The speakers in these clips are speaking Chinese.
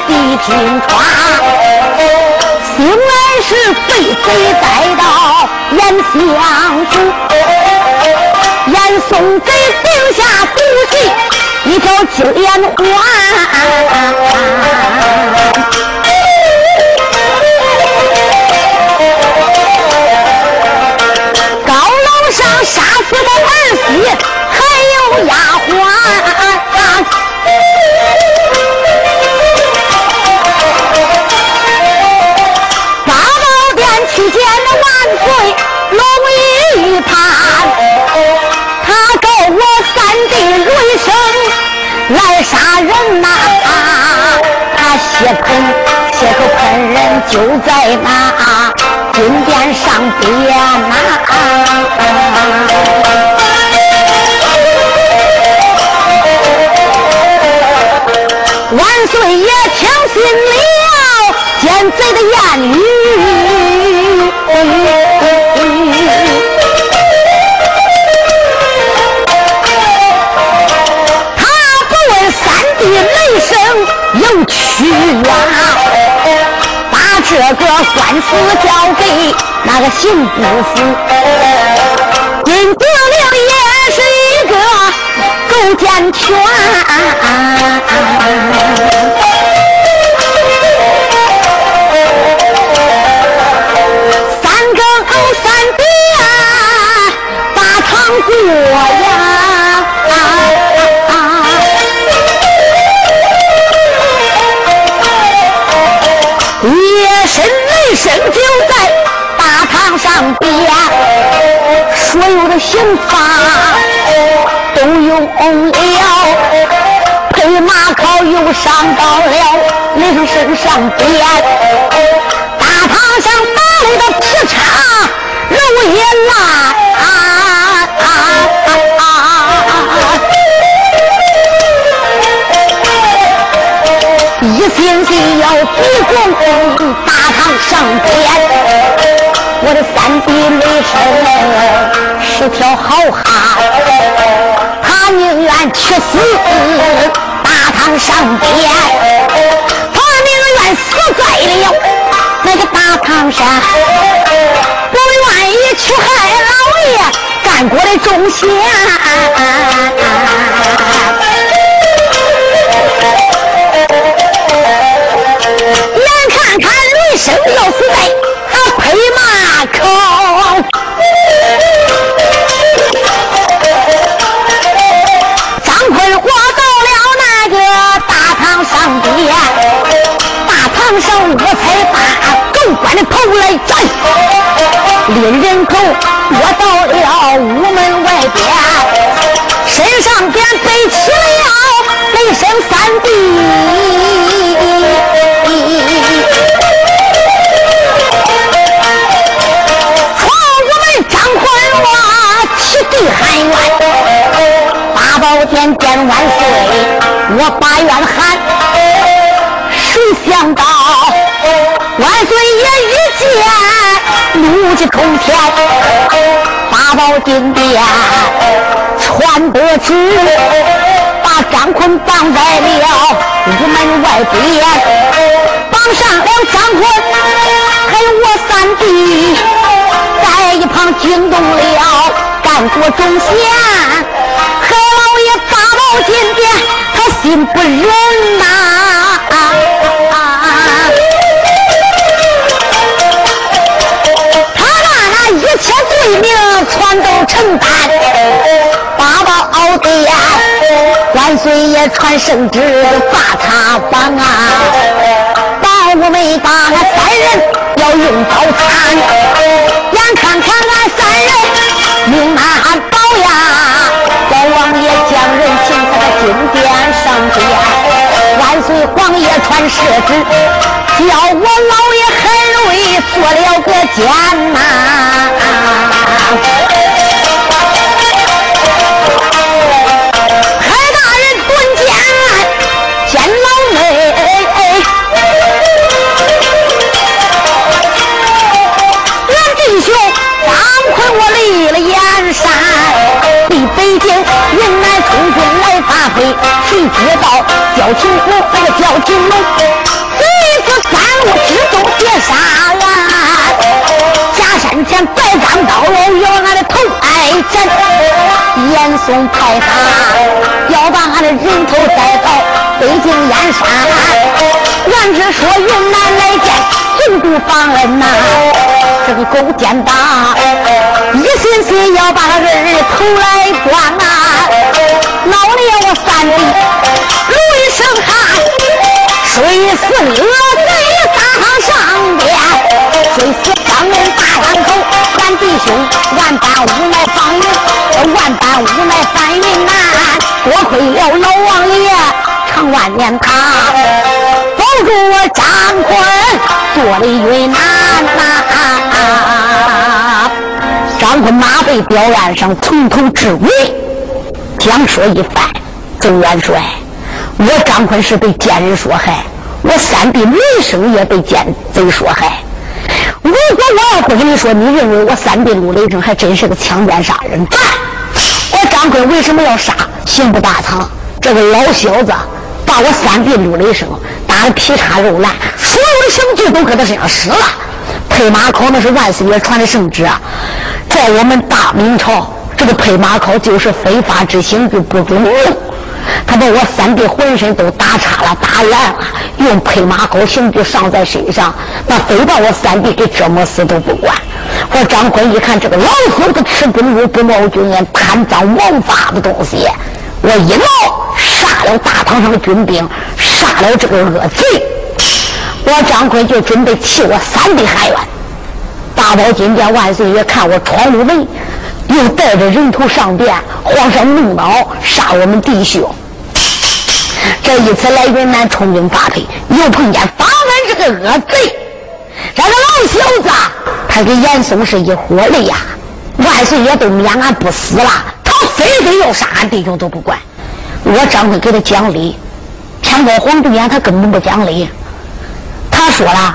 地军川，醒来是被贼带到严相府，严嵩贼定下毒计，一条金莲环。血盆，血口喷人就在那金殿上边呐！万岁爷听信了奸贼的言语，声有去。屈原把这个官司交给那个刑部府，因德令也是一个狗奸权。了，配马考又上到了铃声上边，大堂上打了个劈叉，楼也烂。一心心要鞠躬大堂上边，我的三弟雷声是条好汉，他宁愿去死大堂上边，他宁愿死在了那个大堂上，不愿意去害老爷干过的忠贤。生要死在他拍马爹，大堂上我才把狗官的头来斩，令人头我到了屋门外边，身上边背起了雷声三弟。喊冤，八宝殿见万岁，我把冤喊。想到万岁爷一见，怒气冲天，八宝金殿传得旨，把张坤绑在了屋门外边，绑上了张坤，还有我三弟在一旁惊动了干国忠贤，何老爷八宝金殿，他心不忍呐。切罪名全都承担，八宝殿，万岁爷传圣旨，把他绑啊！保我们把俺三人要用刀砍，眼看看俺三人命难保呀！老王爷将人请他的金殿上殿，万岁皇爷传圣旨，叫我老爷海瑞做了个监呐！海大人蹲监，监老妹。俺弟兄张坤，我立了燕山，离北京云南充军来发配，谁知道焦秦虎那个焦金龙，这次三路之中劫杀。前白钢刀要俺的头挨斩，严嵩派他要把俺的人头带到北京燕山。俺只说云南来见总督方恩呐，这个勾践大一心心要把他儿头来断呐。老爷我三弟如一声喊，水死恶贼大上边，谁死方恩。山口，俺弟兄万般无奈放云，万般无奈翻云南。多亏了老王爷长万年他保住我张坤做了云南呐。张坤马背吊案上，从头至尾讲说一番。周元帅，我张坤是被奸人所害，我三弟雷生也被奸贼所害。如果我要不跟你说，你认为我三弟陆雷声还真是个强奸杀人犯？我张坤为什么要杀刑部大堂这个老小子，把我三弟陆雷声打得皮叉肉烂，所有的刑具都搁他身上使了。配马考那是万岁爷传的圣旨啊，在我们大明朝，这个配马考就是非法之刑具，不准用。他把我三弟浑身都打岔了、打烂了，用配马高刑具上在身上，那非把我三弟给折磨死都不管。我张坤一看这个老猴子吃公物不冒军烟，贪赃枉法的东西，我一闹杀了大堂上的军兵，杀了这个恶贼，我张坤就准备替我三弟喊冤。大宝金殿万岁爷看我闯入门。又带着人头上殿，皇上怒恼，杀我们弟兄。这一次来云南充军发配，又碰见方恩这个恶贼，这个老小子，他跟严嵩是一伙的呀。万岁爷都免俺不死了，他非得要杀俺弟兄都不管。我张坤给他讲理，天高皇帝远，他根本不讲理。他说了，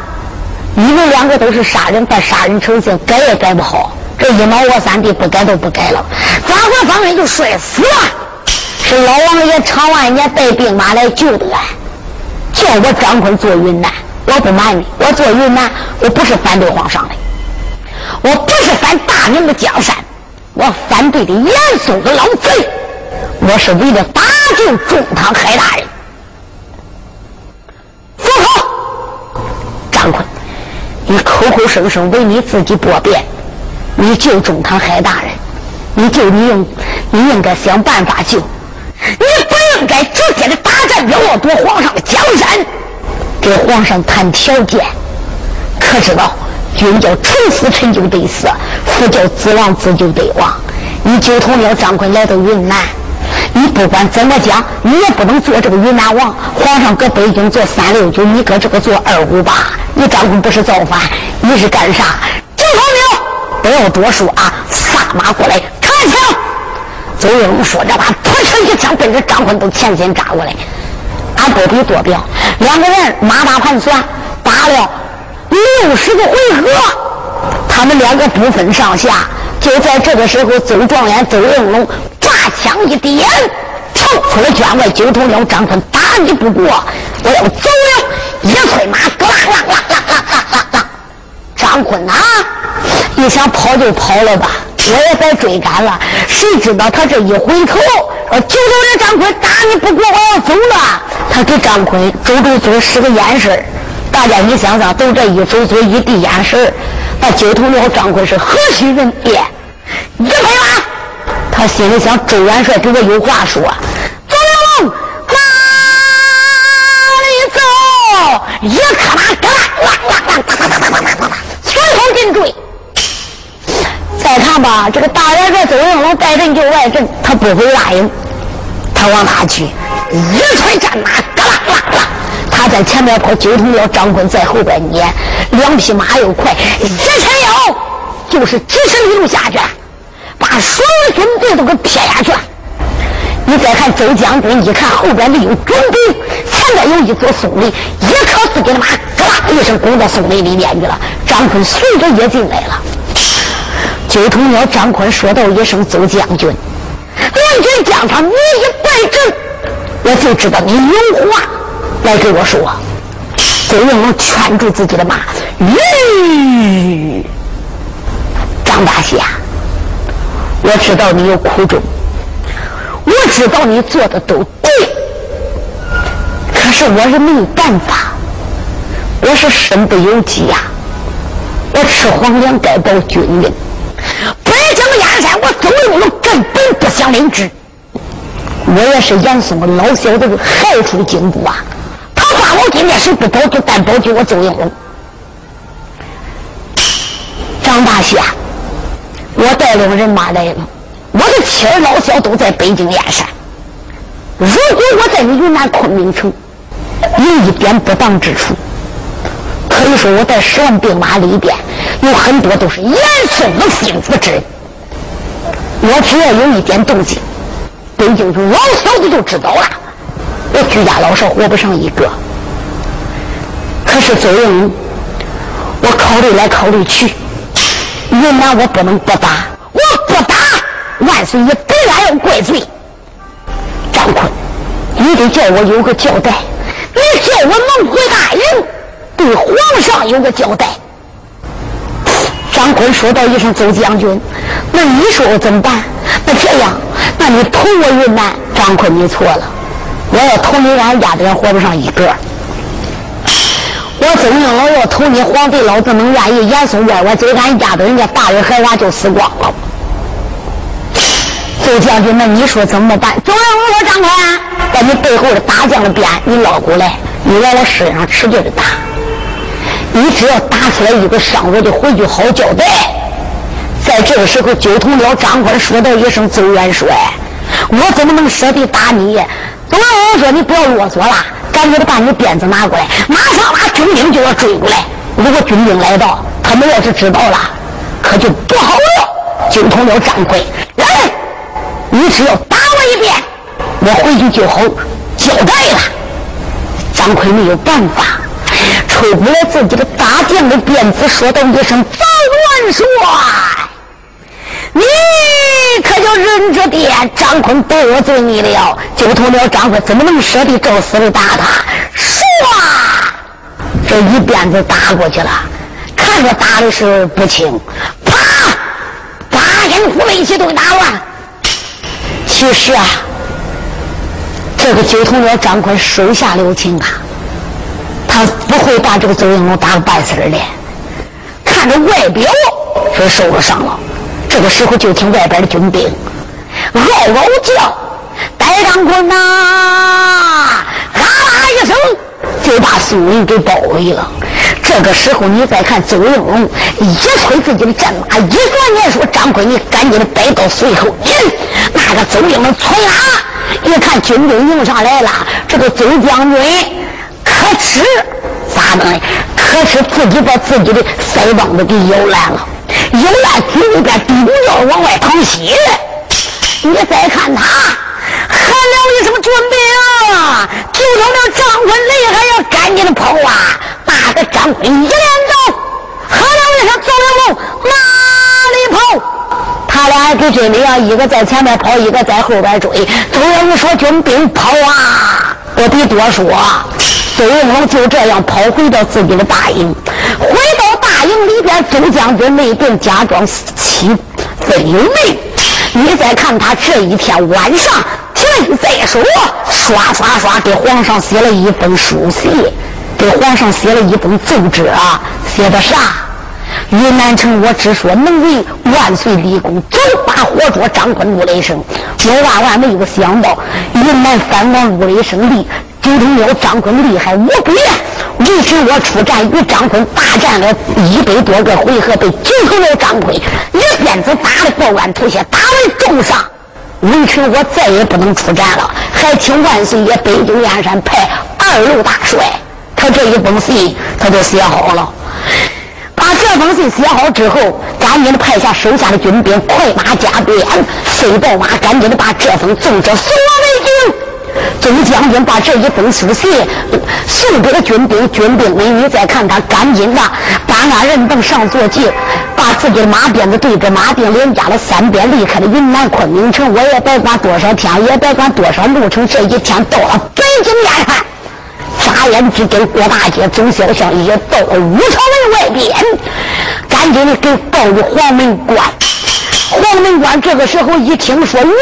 你们两个都是杀人犯，杀人成性，改也改不好。这一毛我三弟不改都不改了，转回方人就摔死了。是老王爷长万年带兵马来救的俺，叫我张坤做云南。我不瞒你，我做云南，我不是反对皇上的，我不是反大明的江山，我反对的严嵩个老贼，我是为了打救中堂海大人。不好，张坤，你口口声声为你自己驳辩。你救中堂海大人，你救你应，你应该想办法救，你不应该直接的打战要夺皇上的江山，给皇上谈条件。可知道，君叫臣死臣就得死，父叫子亡子就得亡。你九头鸟张坤来到云南，你不管怎么讲，你也不能做这个云南王。皇上搁北京做三六九，你搁这个做二五八，你张坤不是造反，你是干啥？救同了。不要多说啊！撒马过来，开枪！邹云龙说着话，扑哧一枪，奔着张坤都前肩扎过来。俺不比多表，两个人马打盘算，打了六十个回合，他们两个不分上下。就在这个时候，邹状元邹应龙抓枪一点，跳出了圈外，九头鸟张坤打你不过，我要走了。一催马，咯啦啦啦啦！张坤呐，你想跑就跑了吧，我也该追赶了。谁知道他这一回头，说九头鸟张坤打你不过，我要走了。他给张坤周周嘴使个眼神大家你想想，都这一周嘴一递眼神那九头鸟张坤是何许人也？一催马。他心里想：周元帅给我有话说，左云龙哪里走？一颗马，嘎啦啦啦啦啦啦啦啦啦，随后紧追。再看吧，这个大元帅周云龙带阵就外阵，他不会答应。他往哪去？一催战马，嘎啦啦啦，他在前面跑，九头鸟张坤在后边撵，两匹马又快，一前腰就是几十里路下去。把所有军队都给撇下去了！你再看周将军，一看后边没有军队，前边有一座松林，一靠自己的马，嘎啦一声滚到松林里面去了。张坤随着也进来了。九头鸟张坤说道一声：“周将军，两军将他，你一败阵，我就知道你有话来给我说。”周应龙劝住自己的马：“吁，张大侠。”我知道你有苦衷，我知道你做的都对，可是我是没有办法，我是身不由己呀。我吃皇粮该报军令，北疆燕山，我周应龙根本不想领旨。我也是严嵩的老小子害出京都啊！他把我今天是不保就但保救我周应龙，张大侠。我带领人马来了，我的妻儿老小都在北京燕山。如果我在你云南昆明城有一点不当之处，可以说我在十万兵马里边有很多都是严嵩的心腹之人。我只要有一点动静，北京城老小子就知道了，我居家老少活不上一个。可是周应我考虑来考虑去。云南我不能，不打，万岁爷必然要怪罪。张坤，你得叫我有个交代，你叫我能回大营，对皇上有个交代。张坤说道一声：“周将军，那你说我怎么办？那这样，那你投我云南。”张坤，你错了，我要投你，俺家的人活不上一个。我周应龙要投你皇帝，老子能愿意？严嵩外，我就俺家的人家大人孩娃就死光了。周将军，那你说怎么办？周应龙说：“张宽，在你背后的打将的鞭，你捞过来，你往我身上使劲的打。你只要打出来一个伤，我就回去好交代。”在这个时候，九头鸟张宽说道一声：“周元帅，我怎么能舍得打你？”周应龙说：“你不要啰嗦了。”赶紧的把你鞭子拿过来，马上把军兵就要追过来。如果军兵来到，他们要是知道了，可就不好了。九头鸟张奎，来，你只要打我一遍，我回去就好交代了。张奎没有办法，抽过来自己的大将的鞭子，说道一声：“早元帅。”你可就忍着点，张坤得罪你了。九头鸟张坤怎么能舍得照死的打他？唰，这一鞭子打过去了，看着打的是不轻，啪，八仙府一起都打完。其实啊，这个九头鸟张坤手下留情啊，他不会把这个周应龙打个半死的。看着外表是受了伤了。这个时候，就听外边的军兵嗷嗷叫，戴张坤呐，啊啦一声就把苏林给包围了。这个时候，你再看周应龙一催自己的战马，一转念说：“张坤，你赶紧的摆到随后。”那个周应龙催马，一看军队迎上来了，这个周将军可耻，咋弄的？可是自己把自己的腮帮子给咬烂了。咬烂嘴里边嘀咕要往外淌血，你再看他喊了一声军兵，就说那张坤厉害，要赶紧的跑啊！那个张坤一连走，喝了一声走了路，哪里跑？他俩给追的呀，一个在前面跑，一个在后边追。周元龙说：“军兵跑啊！”我得多说，周元龙就这样跑回到自己的大营，回到大营里边，周将军那顿假装气分有没？你再看他这一天晚上提了在手，刷刷刷给皇上写了一封书信，给皇上写了一封奏折啊，写的啥？云南城，我只说能为万岁立功，走把活捉张坤陆雷声。我万万没有想到，云南三王陆雷声厉，九头鸟张坤厉害无比。为臣我出战与张坤大战了一百多个回合，被九头鸟张坤一鞭子打的爆肝吐血，打为重伤。为臣我再也不能出战了，还请万岁爷北京燕山派二路大帅。他这一封信，他就写好了。把这封信写好之后，赶紧的派下手下的军兵，快马加鞭，飞豹马，赶紧的把这封奏折送往北京。总将军把这一封书信送给了军兵，军兵美女再看他，赶紧的搬鞍人凳上坐骑，把自己的马鞭子对着马鞭，连加了三鞭，离开了云南昆明城。我也别管多少天，也别管多少路程，这一天到了北京燕山。眨眼之间，郭大姐、周小香，也到了五朝门外边，赶紧的给报与黄门关。黄门关这个时候一听说云南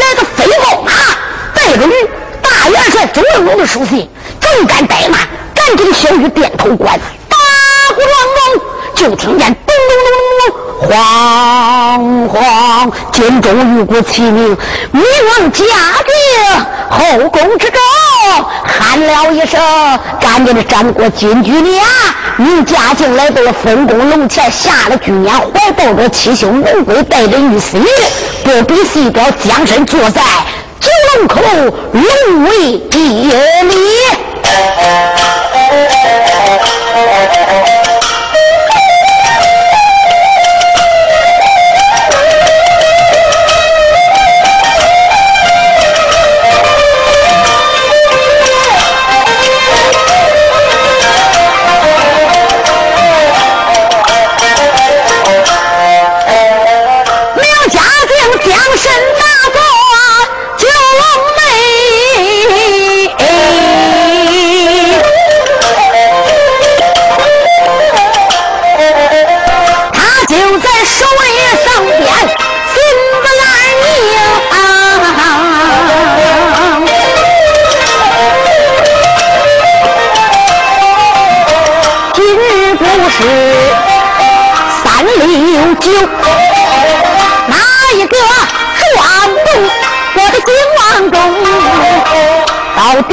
来的飞豹马，带着驴，大元帅周文龙的书信，正敢怠慢，赶紧小雨点头关，大鼓乱龙，就听见咚咚咚咚。慌慌，军中有股齐鸣，明王驾临，后宫之中喊了一声，赶紧的站过金军的啊！你驾进来到了丰宫龙前，下了军宴，怀抱着七星龙龟，带着玉玺，不比细表，将身坐在九龙口龙位地里。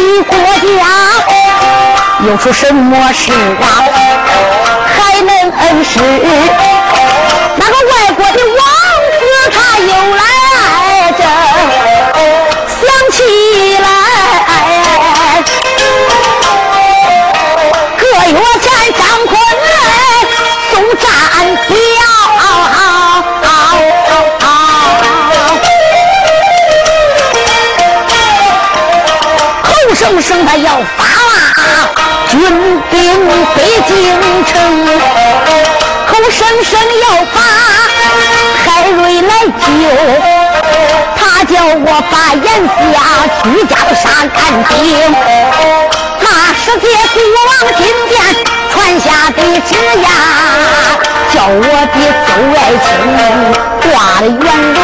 的国家又出什么事啊？还能恩师？口声他要发。军兵北京城，口声声要把海瑞来救，他叫我把眼下居家的杀干净。那世界国王今天传下的旨呀，叫我的周爱卿挂了元龙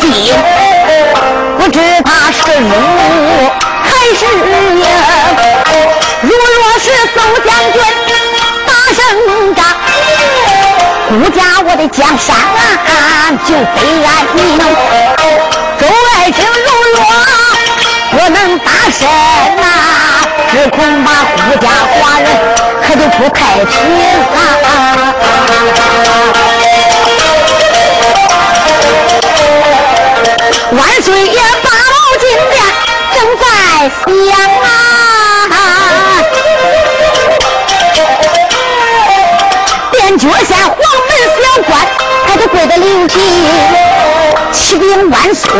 心？不知他是辱还是赢？如若是宋将军大胜仗。顾家我的江山就非安宁，周爱卿如若不能打胜呐，只恐怕孤家寡人可就不太平了！万岁爷八宝金殿正在响啊！殿脚下黄门小官，他就跪在灵前，启禀万岁，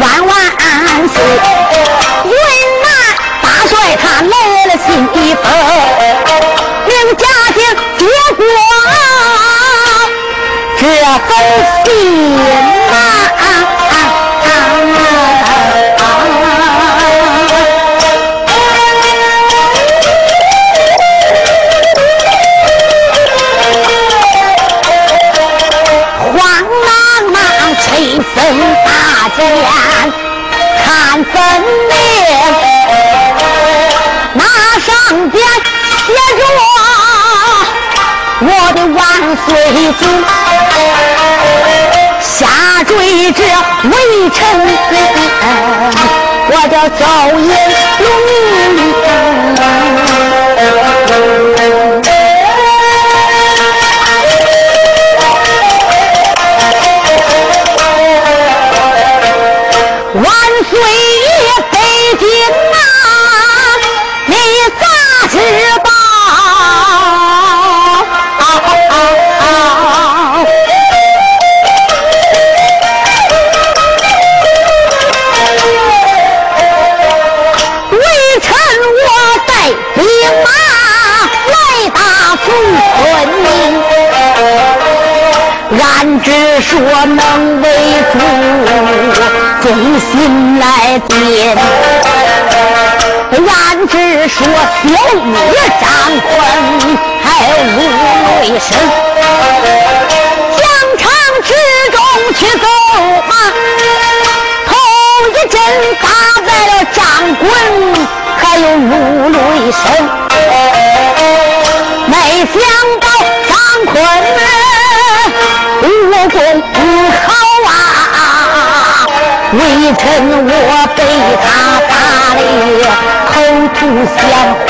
万万安岁。云南大帅他来了信一封，令家丁接过这封信。微臣，我叫赵云龙。说能为主，忠心来尽。俺只说小女张坤还无为生，疆场之中去走马，头一阵打败了张滚，还有如雷声。武功好啊！微臣我被他打的口吐鲜红。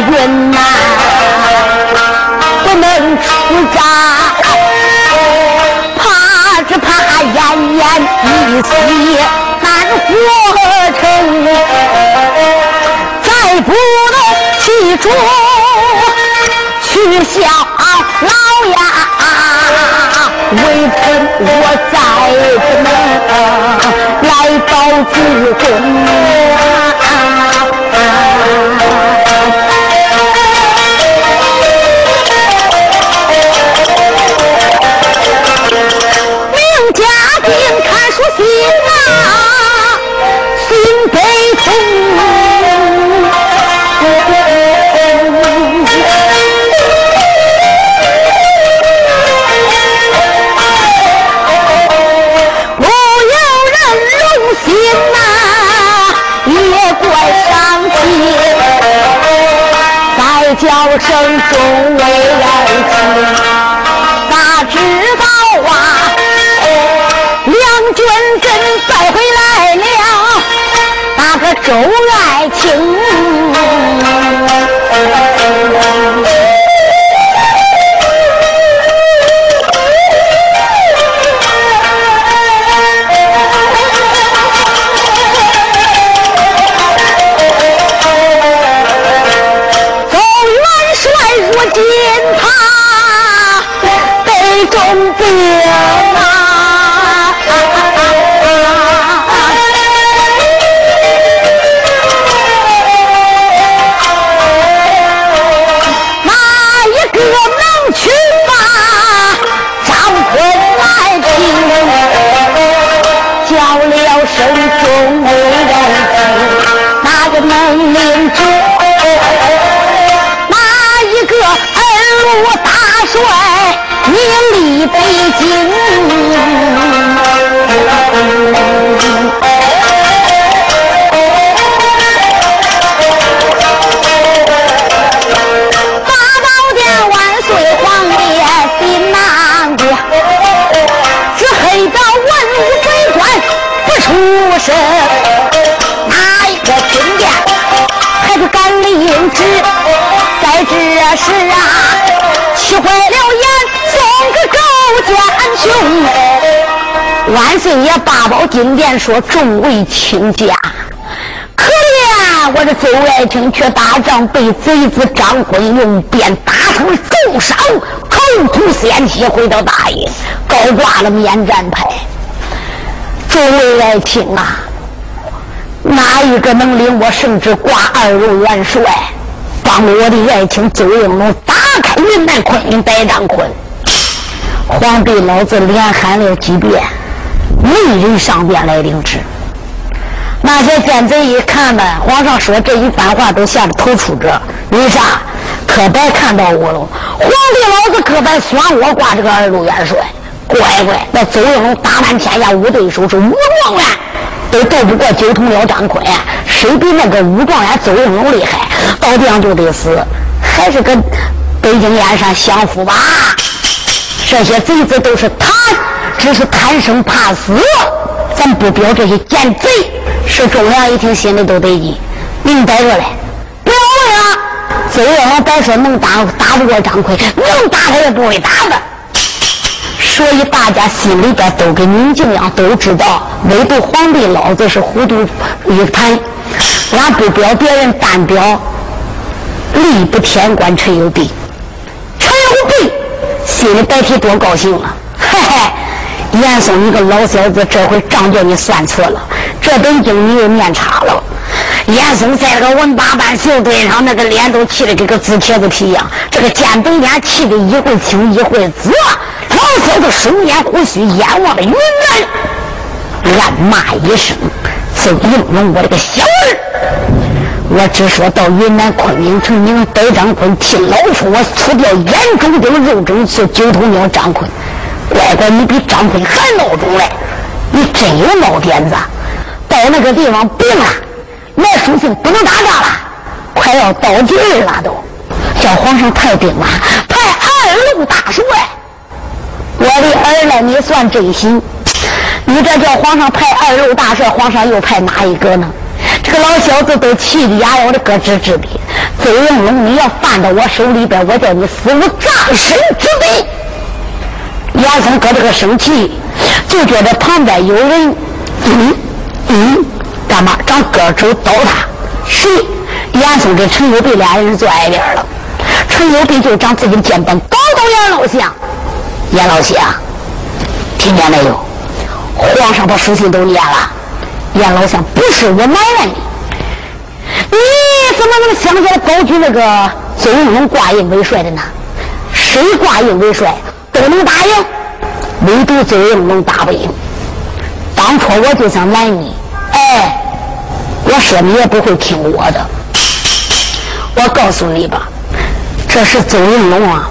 云南不能出战怕只怕奄奄一息难活成再不能去除去效劳呀微臣我再不能来到主公东林中哪一个二路大帅名列北京八宝殿万岁皇爷心难过只恨这文武百官不出声知？在这时啊，气坏了眼，送个周建雄。万岁爷八宝金殿说：“众位卿家。”可怜我这周爱卿却打仗被贼子张坤用鞭打成了重伤，口吐鲜血，回到大营，高挂了免战牌。周爱卿啊，哪一个能领我圣旨挂二路元帅，帮我的爱卿周应龙打开云南昆明百丈坤？皇帝老子连喊了几遍，没人上殿来领旨。那些奸贼一看呢，皇上说这一番话都吓得头出着。为啥？可白看到我了。皇帝老子可白算我挂这个二路元帅。乖乖，那周应龙打满天下无对手，是武状元都斗不过九头鸟张坤，谁比那个武状元周应龙厉害？到这样就得死，还是跟北京燕山相符吧？这些贼子都是贪，只是贪生怕死。咱不表这些奸贼。是忠良一听，心里都得劲。明摆着嘞，不要问啊！周月龙白说能打打不过张奎，能打他也不会打的。所以大家心里边都跟宁静一样，都知道，唯独皇帝老子是糊涂一盘。俺不表别人，单表力不天官陈有弼。陈有弼心里白提多高兴啊！嘿嘿。严嵩，你个老小子，这回账叫你算错了，这本经你又念差了。严嵩在那个文八班秀堆上，那个脸都气得跟个紫茄子皮一样，这个尖背脸气得一会青一会紫。老小子手捻胡须，眼望着云南，暗骂一声：“就应龙，我这个小儿！我只说到云南昆明城，你能逮张坤，替老夫我除掉眼中钉、肉中刺、九头鸟张坤。”乖乖，你比张坤还孬种嘞！你真有孬点子。到那个地方病了，来书信不能打仗了，快要到地儿了都。叫皇上派兵啊，派二路大帅。我的儿嘞，你算真行。你这叫皇上派二路大帅，皇上又派哪一个呢？这个老小子都气得牙咬的咯吱吱的。周应龙，你要犯到我手里边，我叫你死无葬身之地。严嵩搁这个生气，就觉得旁边有人，嗯嗯，干嘛？长个肘刀他？谁？严嵩跟陈友弼俩人坐挨边了。陈友弼就长自己肩膀，高高严老相。严老相，听见没有？皇上把书信都念了。严老相，不是我埋怨你，你怎么能想起来高举那个周应龙挂印为帅的呢？谁挂印为帅？都能打赢，唯独周应龙打不赢。当初我就想拦你，哎，我说你也不会听我的。我告诉你吧，这是周应龙啊，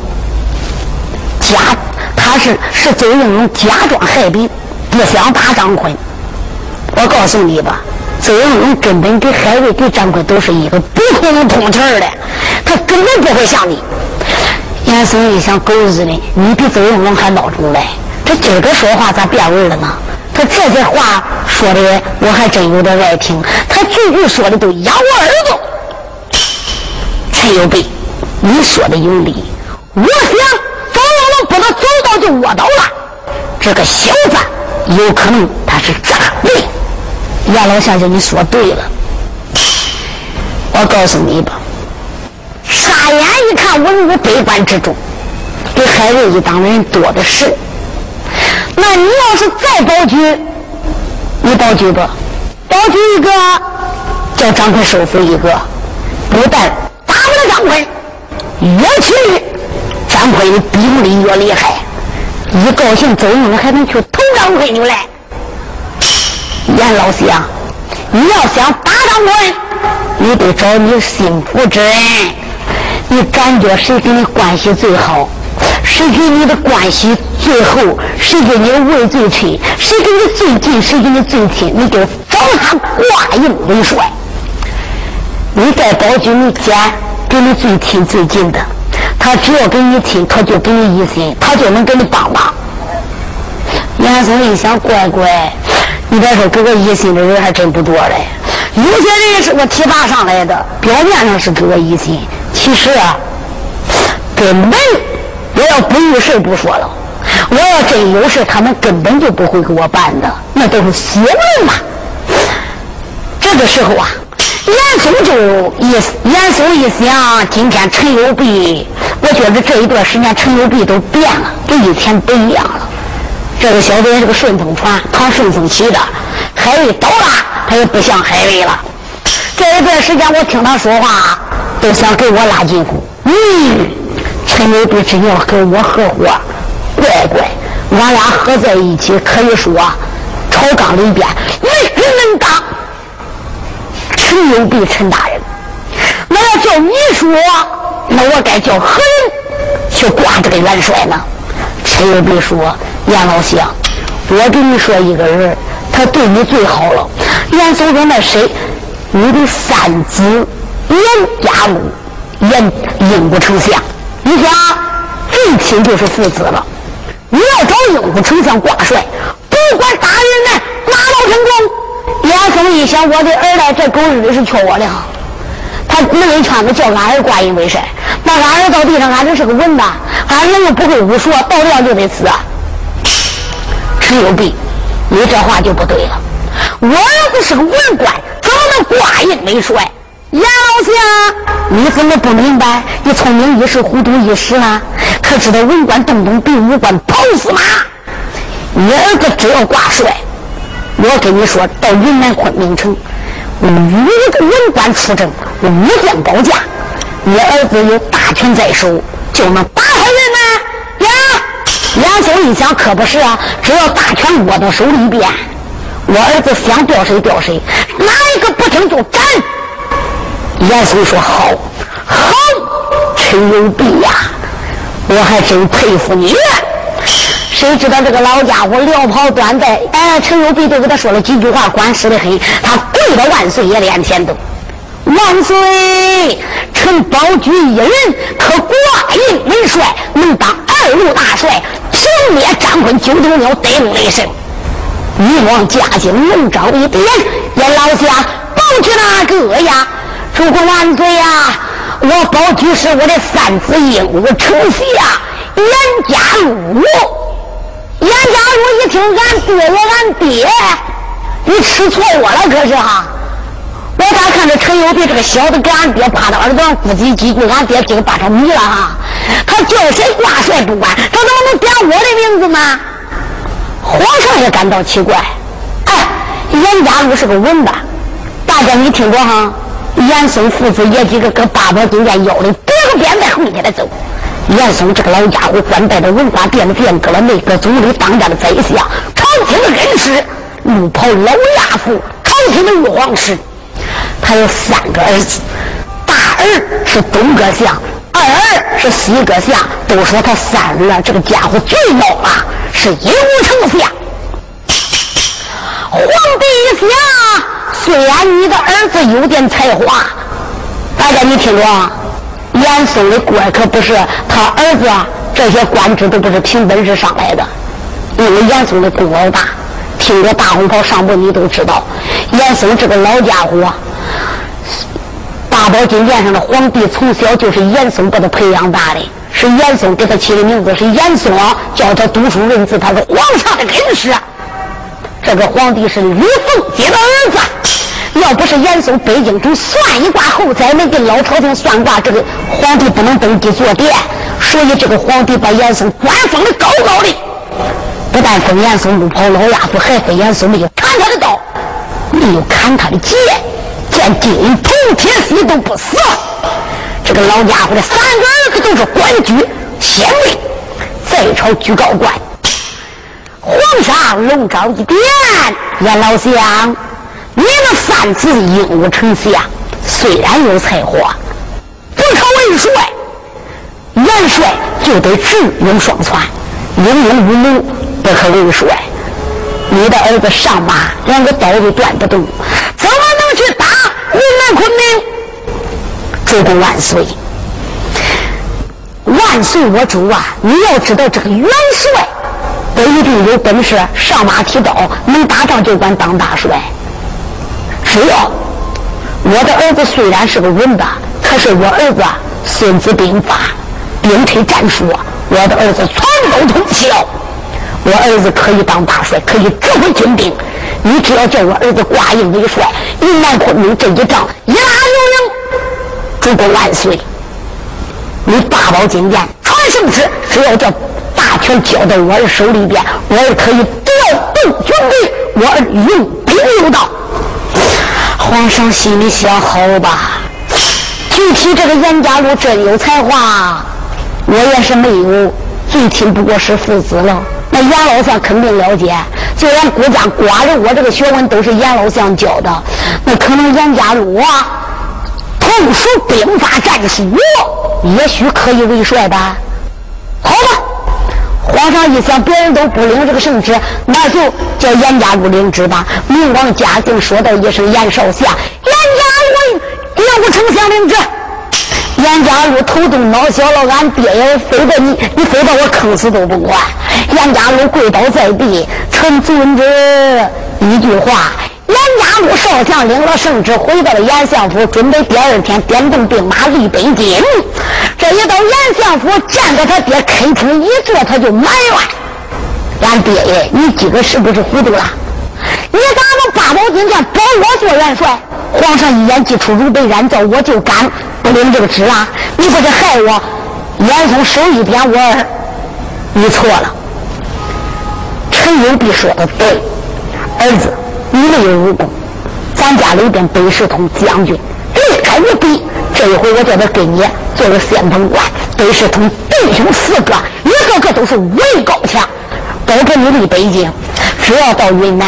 假，他是是周应龙假装害病，不想打张坤。我告诉你吧，周应龙根本跟海瑞、跟张坤都是一个不可能通气的，他根本不会像你。严嵩一想，狗日的，你比周应龙还孬种嘞！他今儿个说话咋变味了呢？他这些话说的，我还真有点爱听。他句句说的都压我耳朵。陈有备，你说的有理。我想周应龙不能走到就卧倒了。这个小子有可能他是诈伪。严老先生，你说对了。我告诉你吧。傻眼一看，文武百官之中，比海瑞一党的人多的是。那你要是再保举，你保举不？保举一个，叫张坤收服一个，不但打不了张坤，越去张坤的兵力越厉害。一高兴，走，你还能去偷张坤牛来。严老相，你要想打张坤，你得找你心腹之人。你感觉谁跟你关系最好？谁跟你的关系最厚？谁跟你位最亲？谁跟你最近？谁跟你最亲？你就找他挂印为帅。你在保举你捡跟你最亲最近的，他只要跟你亲，他就给你一心，他就能给你帮忙。严嵩一想，乖乖，你别说，给我一心的人还真不多嘞。有些人是我提拔上来的，表面上是给我一心，其实啊，根本我要不有事不说了。我要真有事，他们根本就不会给我办的，那都是邪门嘛。这个时候啊，严嵩就一严嵩一想，今天陈友璧，我觉得这一段时间陈友璧都变了，跟以前不一样了。这个小子也是个顺风船，唐顺风起的，海瑞倒了，他也不像海瑞了。这一段时间我听他说话，都想给我拉近乎。嗯，陈友璧真要跟我合伙。乖乖，俺俩合在一起，可以说朝纲里边没人能挡。陈友璧，陈大人，那要叫你说，那我该叫何人去挂这个元帅呢？陈友璧说：“严老相，我跟你说一个人，他对你最好了。”严嵩说：“那谁？你的三子严家禄，严英武丞相。你想，最亲就是父子了。”你要找英武丞相挂帅，不管大人呢马到成功，严嵩一想，我的儿来这狗日的是缺我的，他弄一圈子叫俺儿挂印为帅，那俺儿到地上，俺这是个文的，俺儿又不会武术，到量就得死啊。陈友璧，你这话就不对了，我儿子是个文官，怎么能挂印为帅？严老相，你怎么不明白？你聪明一时，糊涂一时呢！可知道文官动动比武官跑死马？你儿子只要挂帅，我跟你说到云南昆明城，五个文官出征，我五将保驾，你儿子有大权在手，就能打发人吗？呀！严嵩一想，可不是啊！只要大权握到手里边，我儿子想调谁调谁，哪一个不听就斩。严嵩说：“好，好，陈友璧呀，我还真佩服你。谁知道这个老家伙撩袍端带，哎，陈友璧就给他说了几句话，官司的很。他跪到万岁爷脸前头，万岁，臣保举一人，可挂印为帅，能当二路大帅，平灭张坤九头鸟，得龙雷神。女王驾幸，龙章一点，严老相保举哪个呀？”主公万岁呀！我保举是我的三子鹦鹉丞相严家禄。严家禄一听俺爹也俺爹，你吃错我了可是哈？我咋看着陈友璧这个小子给俺爹趴到耳朵上咕叽几句，俺爹听把他迷了哈？他叫谁挂帅不管，他怎么能点我的名字呢？皇上也感到奇怪。哎，严家禄是个文的，大家你听着哈。严嵩父子爷几个搁八宝金殿要的别个鞭带回去的走。严嵩这个老家伙官拜的文官，变的变革了内阁总理，当家的宰相，朝廷的恩师，怒跑老亚父，朝廷的玉皇师。他有三个儿子，大儿是东阁相，二儿是西阁相。都说他三儿这个家伙最孬了，是一无丞相。皇帝一想，虽然你的儿子有点才华，大家你听着啊，严嵩的官可不是他儿子这些官职都不是凭本事上来的，因为严嵩的功劳大。听着大红袍上部，你都知道，严嵩这个老家伙，八宝金殿上的皇帝从小就是严嵩把他培养大的，是严嵩给他起的名字，是严嵩教他读书认字，他是皇上的恩师。这个皇帝是吕凤姐的儿子，要不是严嵩北京城算一卦后才能给老朝廷算卦，这个皇帝不能登基坐殿，所以这个皇帝把严嵩官封的高高的，不但封严嵩不跑老鸭子，还封严嵩没有砍他的刀，没有砍他的剑，金铜铁锡都不死。这个老家伙的三个儿子都是官居县尉，在朝居高官。皇上龙招一点，严老相，你们三子英武丞相，虽然有才华，不可为帅。元帅就得智勇双全，英勇无谋，不可为帅。你的儿子上马，连个刀都断不动，昆明？主公万岁！万岁！我主啊，你要知道这个元帅。不一定有本事上马提刀，能打仗就敢当大帅。只要我的儿子虽然是个文的，可是我儿子孙子兵法、兵推战术，我的儿子全都通晓。我儿子可以当大帅，可以指挥军兵。你只要叫我儿子挂印为帅，云南昆明这一仗一拉有赢，主公万岁！你大宝金殿传圣旨，只要叫大权交到我儿手里边，我儿可以调动军队，我儿用兵有道。皇上心里想：好吧，具体这个严家禄真有才华，我也是没有，最亲不过是父子了。那严老相肯定了解，就连顾家寡人，我这个学问都是严老相教的。那可能严家禄啊，通熟兵法战术，也许可以为帅吧。好吧，皇上一想，别人都不领这个圣旨，那就叫严家禄领旨吧。明王嘉靖说道一声：“严少相，严家禄刘丞相领旨。”严家禄头动脑小了，俺爹也非得你，你非把我坑死都不管。严家禄跪倒在地，臣遵旨。一句话，严家禄少将领了圣旨，回到了严相府，准备第二天点动兵马立北京。这一到严相府，见到他爹恳诚一坐，他就埋怨：“俺爹爷，你今个是不是糊涂了？你咋能八宝金殿保我做元帅？皇上一言既出，如被燃造，我就敢不领这个旨啊！你不是害我？严嵩手一点，我儿，你错了。”陈友碧说的对，儿子，你没有武功，咱家里边北石通将军厉害无比。这一回我叫他给你做个先锋官。北石通弟兄四个，一个个都是武艺高强，包括你离北京，只要到云南，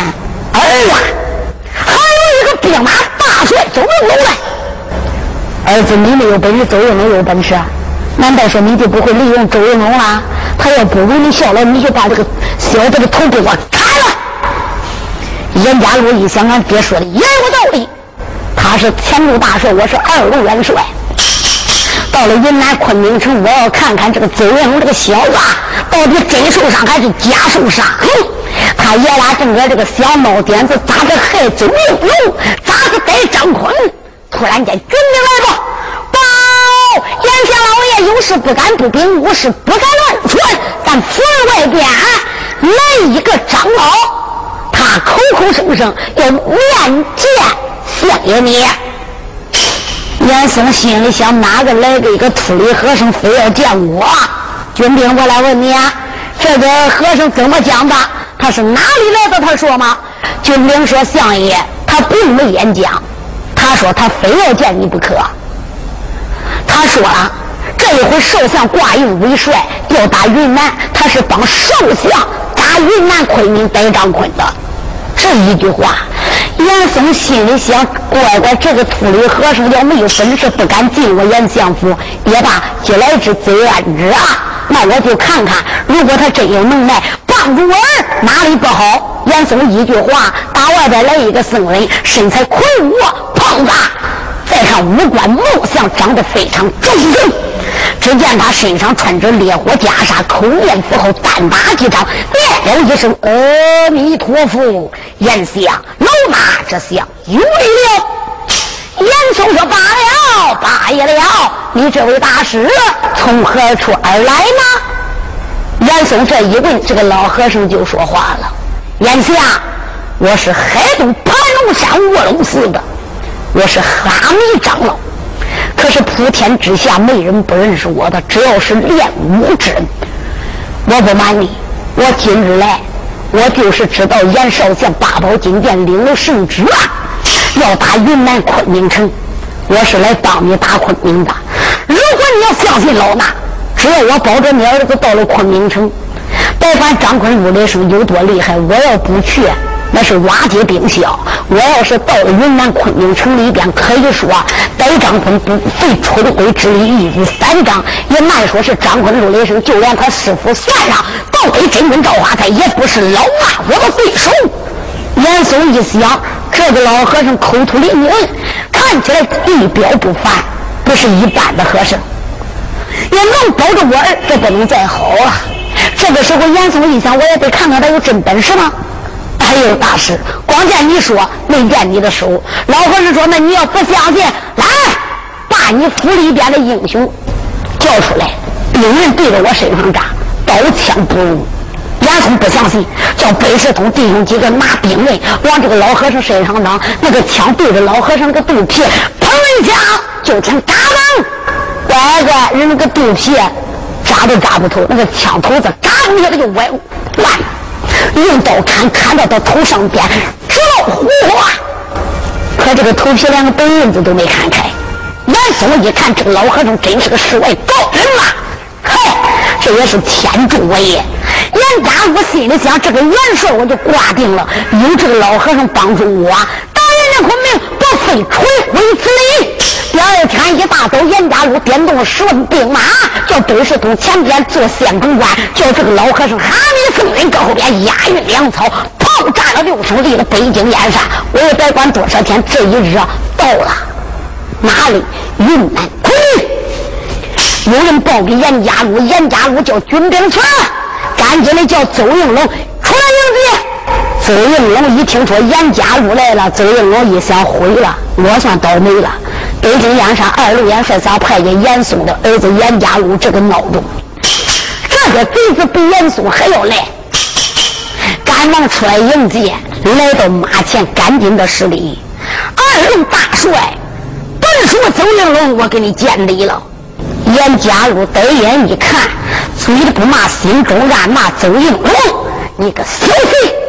儿子还有一个兵马大帅周应龙来。儿子，你没有本事，周应龙有本事，难道说你就不会利用周应龙了？他要不为你效劳，你就把这个。小子的头给我砍了！严家禄一想，俺爹说的也有道理。他是前路大帅，我是二路元帅。到了云南昆明城，我要看看这个邹元龙这个小子到底真受伤还是假受伤。他爷俩正搁这个小猫点子，咋个害邹元龙？咋个逮张坤？突然间，军兵来报，报！严县老爷有事不敢不禀，无事不敢乱传。咱府外边。来一个长老，他口口声声要面见相爷你。严嵩心里想：哪个来个一个秃驴和尚，非要见我？军兵，我来问你啊，这个和尚怎么讲的？他是哪里来的？他说吗？军兵说：相爷，他并没演讲。他说他非要见你不可。他说了，这一回少相挂印为帅，要打云南，他是帮少相。打云南昆明逮张坤的这一句话，严嵩心里想：乖乖，这个秃驴和尚要没有本事，不敢进我严相府。也罢，既来之则安之啊！那我就看看，如果他真有能耐，帮助我儿，哪里不好？严嵩一句话，打外边来一个僧人，身材魁梧胖大，再看五官貌相，长得非常庄正。只见他身上穿着烈火袈裟，口念佛号，单打几掌，念了一声阿弥陀佛。严相，老大这相有礼了。严嵩说：“罢了，罢了。你这位大师从何处而来呢？”严嵩这一问，这个老和尚就说话了：“严相，我是海东盘龙山卧龙寺的，我是哈密长老。”可是普天之下没人不认识我的，只要是练武之人，我不瞒你，我今日来，我就是知道严少将八宝金殿领了圣旨啊，要打云南昆明城，我是来帮你打昆明的。如果你要相信老衲，只要我保着你儿子到了昆明城，别管张坤入雷声有多厉害，我要不去。那是瓦解兵消。我要是到了云南昆明城里边，可以说逮张坤不费吹灰之力一举三掌，也难说是张坤入雷声。就连他师傅算上，倒给真君赵华，他也不是老衲我的对手。严嵩一想，这个老和尚口吐灵云，看起来仪表不凡，不是一般的和尚。也能保着我儿，这不能再好了。这个时候，严嵩一想，我也得看看他有真本事吗？哎呦，大师，光见你说没见你的手。老和尚说：“那你要不相信，来，把你府里边的英雄叫出来，兵人对着我身上扎，刀枪不入。”严嵩不相信，叫北石通弟兄几个拿兵刃往这个老和尚身上扔，那个枪对着老和尚那个肚皮，砰一枪就听嘎嘣，乖乖，人那个肚皮扎都扎不透，那个枪头子嘎一下子就歪烂，用刀砍砍到他头上边，直冒火花，可这个头皮连个白印子都没砍开。严嵩一看，这个老和尚真是个世外高人呐，嗨，这也是天助我也。严家武心里想：这个元帅我就挂定了，有这个老和尚帮助我，当人家昆明不费吹灰之力。第二天一大早，严家路点动了十万兵马，叫北石通前边做县公官，叫这个老和尚哈密僧人搁后边押运粮草，炮炸了六胜利了北京燕山。我也别管多少天，这一日到了，哪里？云南昆明。有人报给严家路，严家路叫军兵村。赶紧的叫邹应龙出来迎接。周应龙一听说严家路来了，周应龙一想毁了，我算倒霉了。北京燕山二路元帅咋派给严嵩的儿子严家路这个孬种？这个贼子比严嵩还要来，赶忙出来迎接，来到马前赶紧的施礼。二路大帅，本说周应龙，我给你见礼了。严家路瞪眼一看。嘴里不骂，心中暗骂周应龙，你个小贼！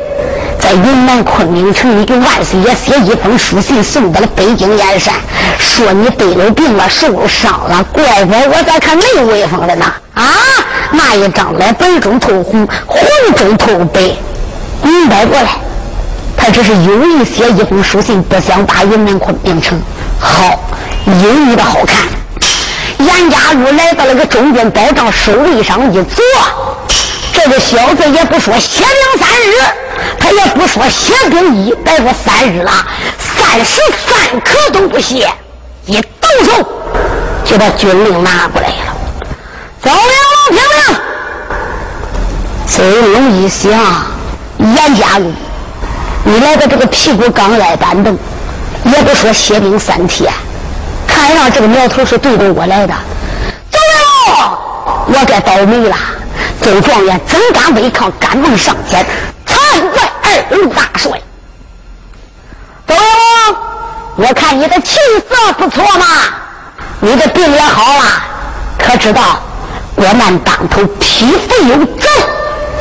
在云南昆明城，你给万岁爷写一封书信，送到了北京燕山，说你得了病了，受了伤了。乖乖，我咋看没有威风了呢？啊，那一张脸，白中透红，红中透白，明白过来。他这是有意写一封书信，不想打云南昆明城。好，有意的好看。严家禄来到了个中军宝帐守卫上一坐，这个小子也不说歇两三日，他也不说歇兵一百说三日了，三时三刻都不歇，一抖手就把军令拿过来了。走，梁龙听令。邹龙一想，严家禄，你来到这个屁股刚挨板凳，也不说歇兵三天。看上这个苗头是对着我来的，走了，我该倒霉了。周状元怎敢违抗？赶忙上前二路大帅。周龙，我看你的气色不错嘛，你的病也好了。可知道国难当头，匹夫有责，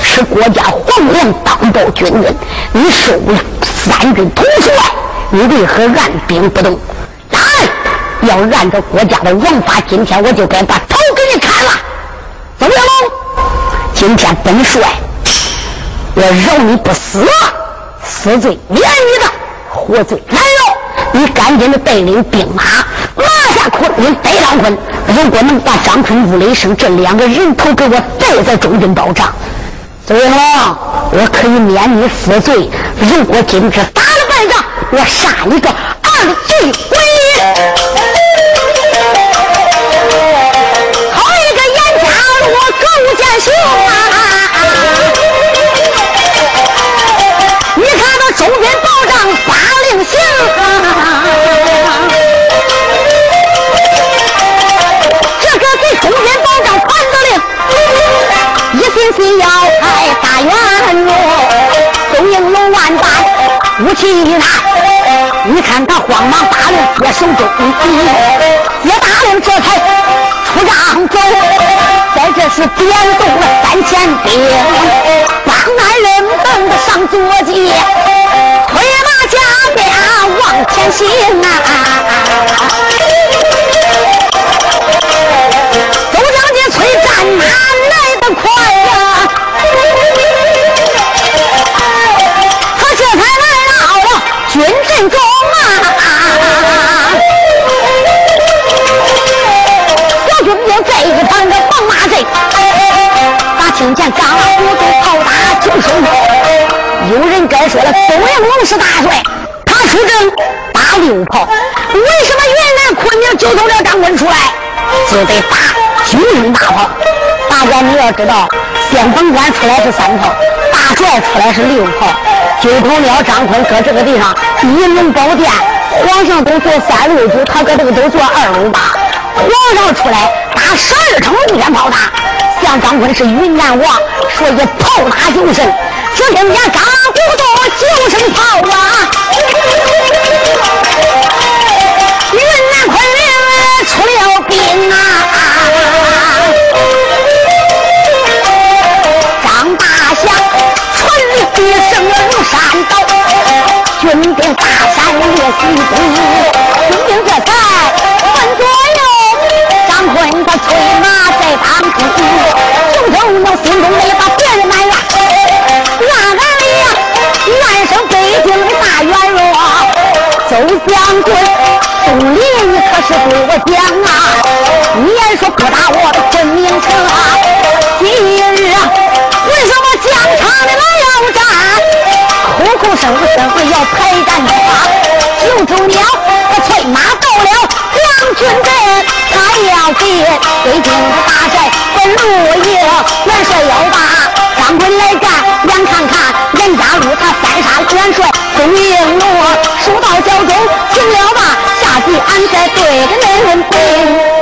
是国家皇粮当报军人，你收了三军统帅，你为何按兵不动？要按照国家的王法，今天我就该把头给你砍了。怎么样？今天本帅我饶你不死，死罪免你的，活罪难饶。你赶紧的带领兵马拿下昆明北上昆。如果能把张坤、吴雷生这两个人头给我带在中军保障，最后，我可以免你死罪。如果今天打了败仗，我杀你个二罪归一。行啊！中军保障八令行，这个给中军保障传的令，一心心要开大元路，东营龙万般武器一拿，你看他慌忙大令接手中，接大令这才出帐走。在这是点动了三千兵，帮俺人等着上坐骑，推马加鞭往前行啊！周将军催战马来得快呀，他这才来到了军阵中啊！小军兵这一旁的。马阵，把听见张虎都炮打九声有人该说了，东营龙是大帅，他出征打六炮，为什么云南昆明就从这张坤出来，就得打九声大炮？大家你要知道，先锋官出来是三炮，大帅出来是六炮。九头鸟张坤搁这个地上，一龙宝殿，皇上都坐三路九，他搁这个都坐二路八。皇上出来打十二城龙天炮打，像张坤是云南王，说一炮打九声，只听见嘎咕咚九声炮啊！云南昆明出了兵啊！张大侠传一声如山倒，军兵大山列西东，军兵这才分左右，张坤他催马在当中，周将军，宋林你可是给我讲啊，你也说不打我的昆明城啊，今日啊，为什么疆场的来要战，哭哭声声要排战的话，九头鸟我催马到了军阵，他要给北京的大寨奔路营，元帅要把张坤来战，眼看看严家路他三杀元帅宋应龙，书到脚中停了吧，下集俺再对着恁们背。